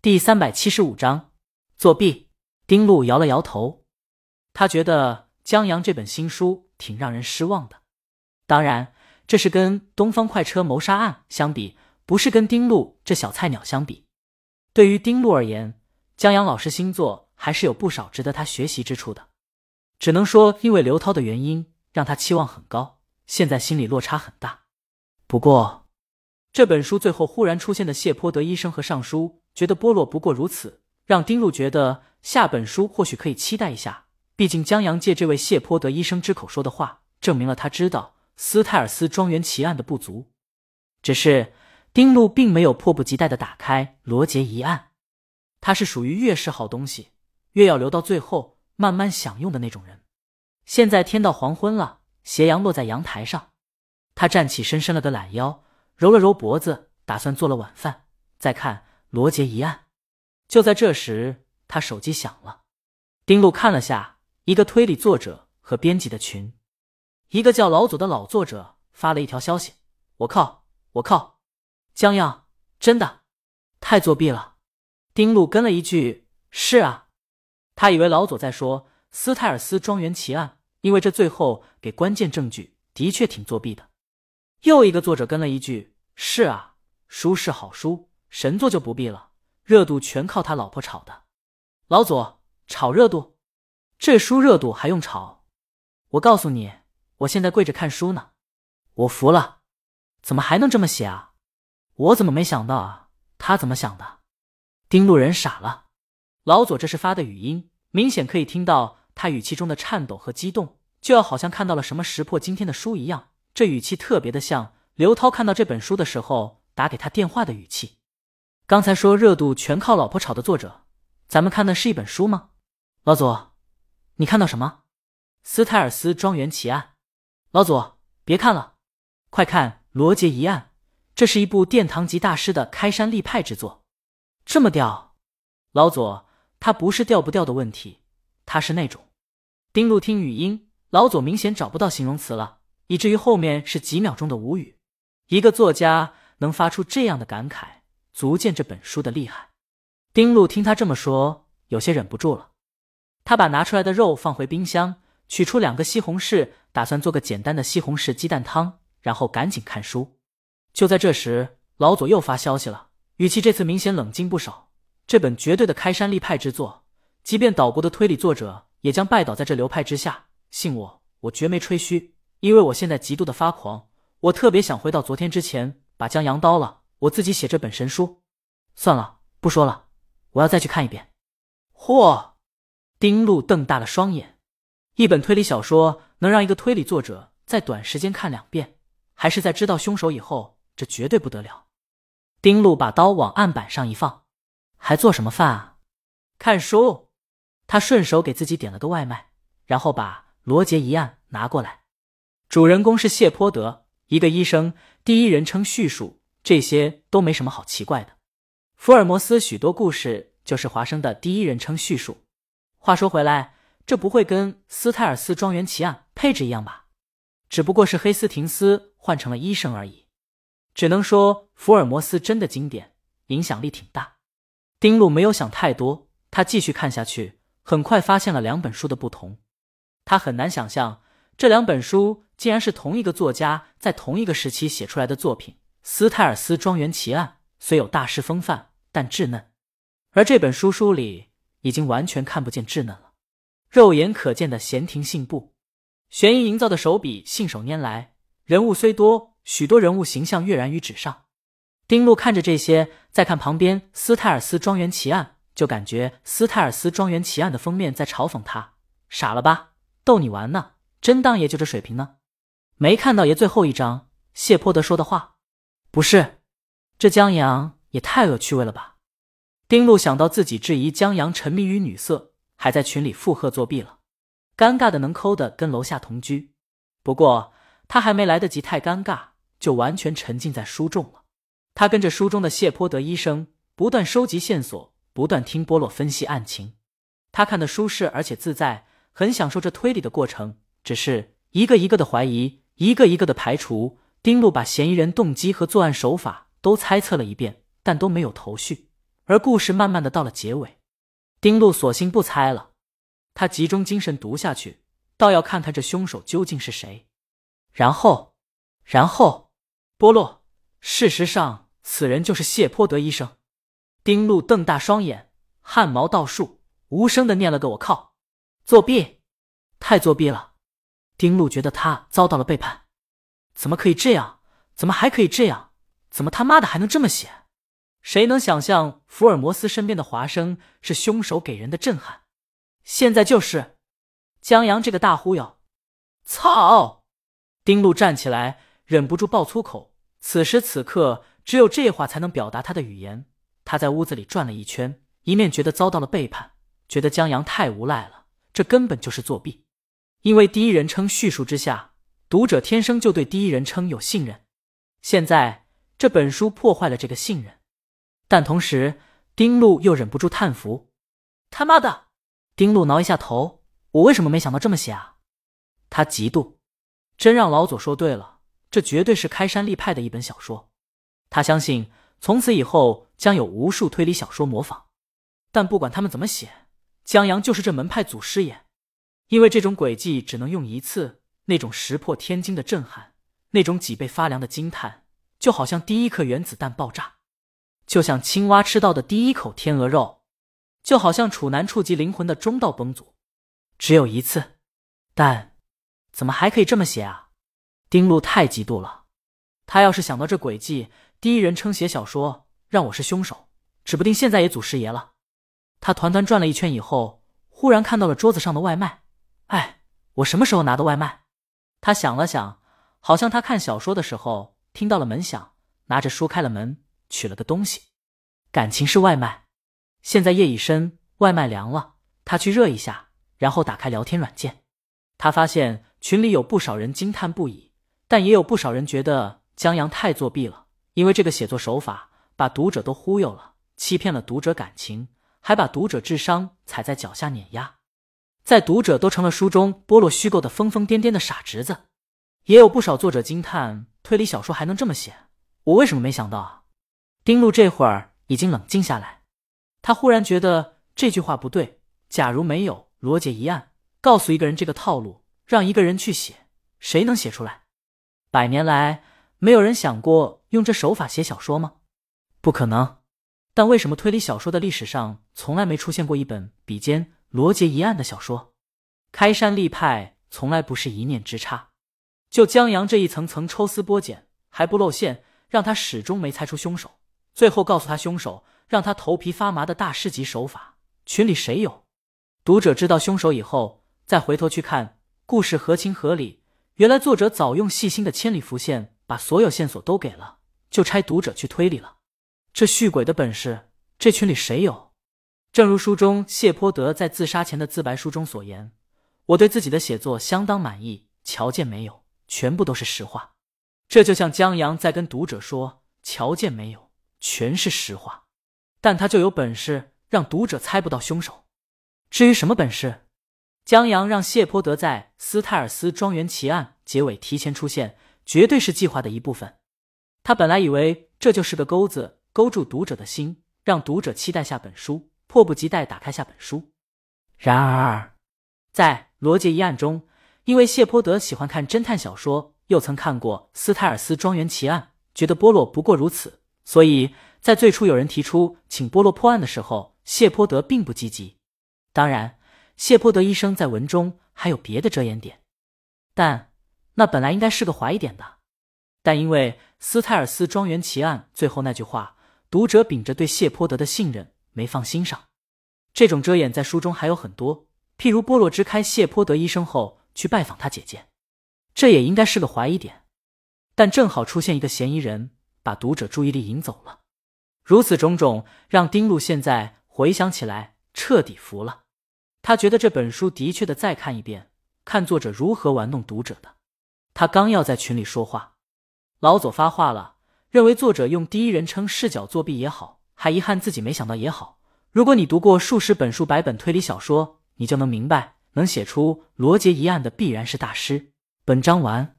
第三百七十五章作弊。丁路摇了摇头，他觉得江阳这本新书挺让人失望的。当然，这是跟东方快车谋杀案相比，不是跟丁路这小菜鸟相比。对于丁路而言，江阳老师新作还是有不少值得他学习之处的。只能说，因为刘涛的原因，让他期望很高，现在心里落差很大。不过，这本书最后忽然出现的谢泼德医生和尚书，觉得波洛不过如此，让丁路觉得。下本书或许可以期待一下，毕竟江阳借这位谢泼德医生之口说的话，证明了他知道斯泰尔斯庄园奇案的不足。只是丁路并没有迫不及待的打开罗杰一案，他是属于越是好东西，越要留到最后慢慢享用的那种人。现在天到黄昏了，斜阳落在阳台上，他站起身，伸了个懒腰，揉了揉脖子，打算做了晚饭再看罗杰一案。就在这时。他手机响了，丁路看了下一个推理作者和编辑的群，一个叫老左的老作者发了一条消息：“我靠，我靠，江阳真的太作弊了。”丁路跟了一句：“是啊。”他以为老左在说斯泰尔斯庄园奇案，因为这最后给关键证据的确挺作弊的。又一个作者跟了一句：“是啊，书是好书，神作就不必了，热度全靠他老婆炒的。”老左炒热度，这书热度还用炒？我告诉你，我现在跪着看书呢，我服了，怎么还能这么写啊？我怎么没想到啊？他怎么想的？丁路人傻了。老左这是发的语音，明显可以听到他语气中的颤抖和激动，就要好像看到了什么石破惊天的书一样。这语气特别的像刘涛看到这本书的时候打给他电话的语气。刚才说热度全靠老婆炒的作者。咱们看的是一本书吗，老左？你看到什么？斯泰尔斯庄园奇案？老左，别看了，快看《罗杰一案》，这是一部殿堂级大师的开山立派之作，这么吊？老左，他不是吊不吊的问题，他是那种……丁路听语音，老左明显找不到形容词了，以至于后面是几秒钟的无语。一个作家能发出这样的感慨，足见这本书的厉害。丁路听他这么说，有些忍不住了。他把拿出来的肉放回冰箱，取出两个西红柿，打算做个简单的西红柿鸡蛋汤，然后赶紧看书。就在这时，老左又发消息了，语气这次明显冷静不少。这本绝对的开山立派之作，即便岛国的推理作者也将拜倒在这流派之下。信我，我绝没吹嘘，因为我现在极度的发狂，我特别想回到昨天之前，把江阳刀了，我自己写这本神书。算了，不说了。我要再去看一遍。嚯！丁路瞪大了双眼，一本推理小说能让一个推理作者在短时间看两遍，还是在知道凶手以后，这绝对不得了。丁路把刀往案板上一放，还做什么饭啊？看书。他顺手给自己点了个外卖，然后把罗杰一案拿过来。主人公是谢泼德，一个医生，第一人称叙述，这些都没什么好奇怪的。福尔摩斯许多故事就是华生的第一人称叙述。话说回来，这不会跟斯泰尔斯庄园奇案配置一样吧？只不过是黑斯廷斯换成了医生而已。只能说福尔摩斯真的经典，影响力挺大。丁路没有想太多，他继续看下去，很快发现了两本书的不同。他很难想象这两本书竟然是同一个作家在同一个时期写出来的作品。斯泰尔斯庄园奇案虽有大师风范。但稚嫩，而这本书书里已经完全看不见稚嫩了。肉眼可见的闲庭信步，悬疑营造的手笔信手拈来，人物虽多，许多人物形象跃然于纸上。丁路看着这些，再看旁边《斯泰尔斯庄园奇案》，就感觉《斯泰尔斯庄园奇案》的封面在嘲讽他：“傻了吧，逗你玩呢，真当爷就这水平呢？没看到爷最后一章谢泼德说的话？不是，这江阳。”也太恶趣味了吧！丁路想到自己质疑江阳沉迷于女色，还在群里附和作弊了，尴尬的能抠的跟楼下同居。不过他还没来得及太尴尬，就完全沉浸在书中了。他跟着书中的谢泼德医生不断收集线索，不断听波洛分析案情。他看得舒适而且自在，很享受这推理的过程。只是一个一个的怀疑，一个一个的排除。丁路把嫌疑人动机和作案手法都猜测了一遍。但都没有头绪，而故事慢慢的到了结尾，丁路索性不猜了，他集中精神读下去，倒要看看这凶手究竟是谁。然后，然后，波洛，事实上，此人就是谢泼德医生。丁路瞪大双眼，汗毛倒竖，无声的念了个“我靠”，作弊，太作弊了。丁路觉得他遭到了背叛，怎么可以这样？怎么还可以这样？怎么他妈的还能这么写？谁能想象福尔摩斯身边的华生是凶手给人的震撼？现在就是江阳这个大忽悠！操！丁路站起来，忍不住爆粗口。此时此刻，只有这话才能表达他的语言。他在屋子里转了一圈，一面觉得遭到了背叛，觉得江阳太无赖了，这根本就是作弊。因为第一人称叙述之下，读者天生就对第一人称有信任。现在这本书破坏了这个信任。但同时，丁路又忍不住叹服：“他妈的！”丁路挠一下头：“我为什么没想到这么写啊？”他嫉妒，真让老左说对了，这绝对是开山立派的一本小说。他相信从此以后将有无数推理小说模仿。但不管他们怎么写，江阳就是这门派祖师爷，因为这种诡计只能用一次，那种石破天惊的震撼，那种脊背发凉的惊叹，就好像第一颗原子弹爆炸。就像青蛙吃到的第一口天鹅肉，就好像处男触及灵魂的中道崩殂，只有一次。但怎么还可以这么写啊？丁路太嫉妒了。他要是想到这诡计，第一人称写小说，让我是凶手，指不定现在也祖师爷了。他团团转了一圈以后，忽然看到了桌子上的外卖。哎，我什么时候拿的外卖？他想了想，好像他看小说的时候听到了门响，拿着书开了门。取了个东西，感情是外卖。现在夜已深，外卖凉了，他去热一下，然后打开聊天软件。他发现群里有不少人惊叹不已，但也有不少人觉得江阳太作弊了，因为这个写作手法把读者都忽悠了，欺骗了读者感情，还把读者智商踩在脚下碾压，在读者都成了书中剥落虚构的疯疯癫癫的傻侄子。也有不少作者惊叹推理小说还能这么写，我为什么没想到啊？丁路这会儿已经冷静下来，他忽然觉得这句话不对。假如没有罗杰一案，告诉一个人这个套路，让一个人去写，谁能写出来？百年来没有人想过用这手法写小说吗？不可能。但为什么推理小说的历史上从来没出现过一本比肩罗杰一案的小说？开山立派从来不是一念之差。就江阳这一层层抽丝剥茧还不露馅，让他始终没猜出凶手。最后告诉他凶手，让他头皮发麻的大师级手法，群里谁有？读者知道凶手以后，再回头去看故事合情合理。原来作者早用细心的千里浮现，把所有线索都给了，就差读者去推理了。这续鬼的本事，这群里谁有？正如书中谢泼德在自杀前的自白书中所言：“我对自己的写作相当满意，条件没有，全部都是实话。”这就像江阳在跟读者说：“条件没有。”全是实话，但他就有本事让读者猜不到凶手。至于什么本事，江阳让谢泼德在斯泰尔斯庄园奇案结尾提前出现，绝对是计划的一部分。他本来以为这就是个钩子，勾住读者的心，让读者期待下本书，迫不及待打开下本书。然而，在罗杰一案中，因为谢泼德喜欢看侦探小说，又曾看过斯泰尔斯庄园奇案，觉得波洛不过如此。所以在最初有人提出请波洛破案的时候，谢泼德并不积极。当然，谢泼德医生在文中还有别的遮掩点，但那本来应该是个怀疑点的。但因为斯泰尔斯庄园奇案最后那句话，读者秉着对谢泼德的信任没放心上。这种遮掩在书中还有很多，譬如波洛支开谢泼德医生后去拜访他姐姐，这也应该是个怀疑点。但正好出现一个嫌疑人。把读者注意力引走了，如此种种让丁路现在回想起来彻底服了。他觉得这本书的确的再看一遍，看作者如何玩弄读者的。他刚要在群里说话，老左发话了，认为作者用第一人称视角作弊也好，还遗憾自己没想到也好。如果你读过数十本数、百本推理小说，你就能明白，能写出罗杰一案的必然是大师。本章完。